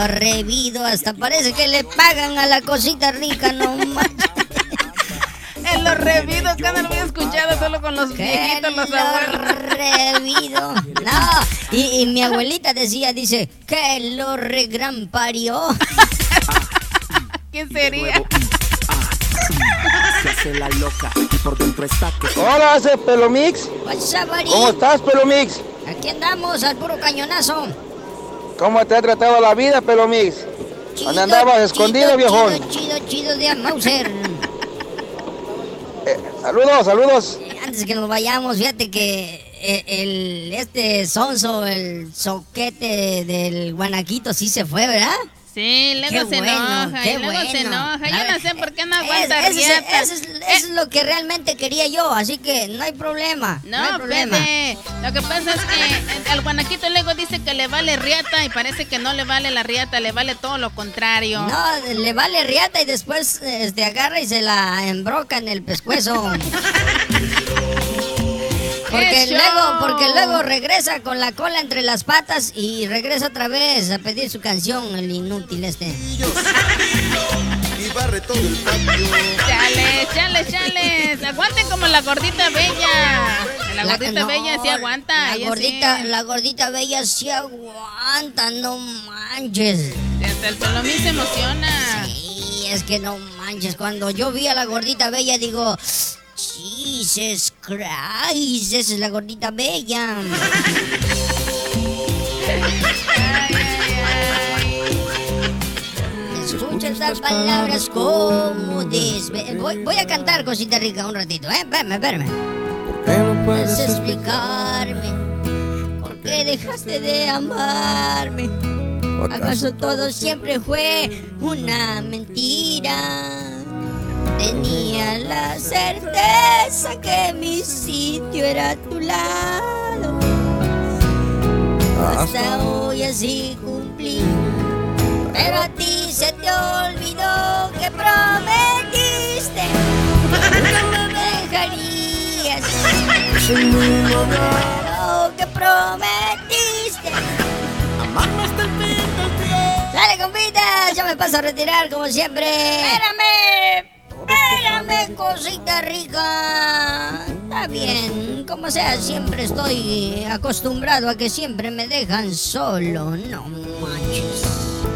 lo revido, hasta parece que le pagan a la cosita rica, no manches. En lo revido, que no lo había escuchado solo con los viejitos, los abuelos. revido. No, y, y mi abuelita decía, dice, que lo regran parió. ¿Quién sería? Se hace la loca y por dentro está que Hola, hace Pelomix. ¿Cómo estás, Pelomix? Aquí andamos al puro cañonazo. ¿Cómo te ha tratado la vida, Pelomix? ¿Dónde andabas escondido, viejón? Chido, chido, chido de Mauser. Eh, saludos, saludos. Antes que nos vayamos, fíjate que eh, el, este sonso, el soquete del guanaquito sí se fue, ¿verdad? Sí, luego Qué se bueno, enoja, qué y luego se enoja. Yo no sé por qué no Es- aguanta es, eso es- eso es lo que realmente quería yo, así que no hay problema. No, hay problema. Lo que pasa es que al guanaquito luego dice que le vale riata y parece que no le vale la riata, le vale todo lo contrario. No, le vale riata y después este, agarra y se la embroca en el pescuezo. Porque ¡Eso! luego, porque luego regresa con la cola entre las patas y regresa otra vez a pedir su canción, el inútil este. Y barre todo el patio. Chale, chale, chale. Aguanten como la gordita bella. La gordita no, bella sí aguanta. La gordita, sí. la gordita bella sí aguanta, no manches. Hasta el pelomín se emociona. Sí, es que no manches. Cuando yo vi a la gordita bella, digo, Jesus Christ, esa es la gordita bella. Escucha estas palabras como desve... Voy, voy a cantar cosita rica un ratito, ¿eh? Espérame, espérame. no Puedes explicarme por qué dejaste de amarme. ¿Acaso todo siempre fue una mentira? Tenía la certeza que mi sitio era a tu lado. Hasta hoy así cumplí. Pero a ti se te olvidó que prometiste que no me dejarías. Lo que prometiste. Dale, compita, ya me paso a retirar como siempre. Espérame, espérame, cosita rica. Está bien, como sea, siempre estoy acostumbrado a que siempre me dejan solo, no manches.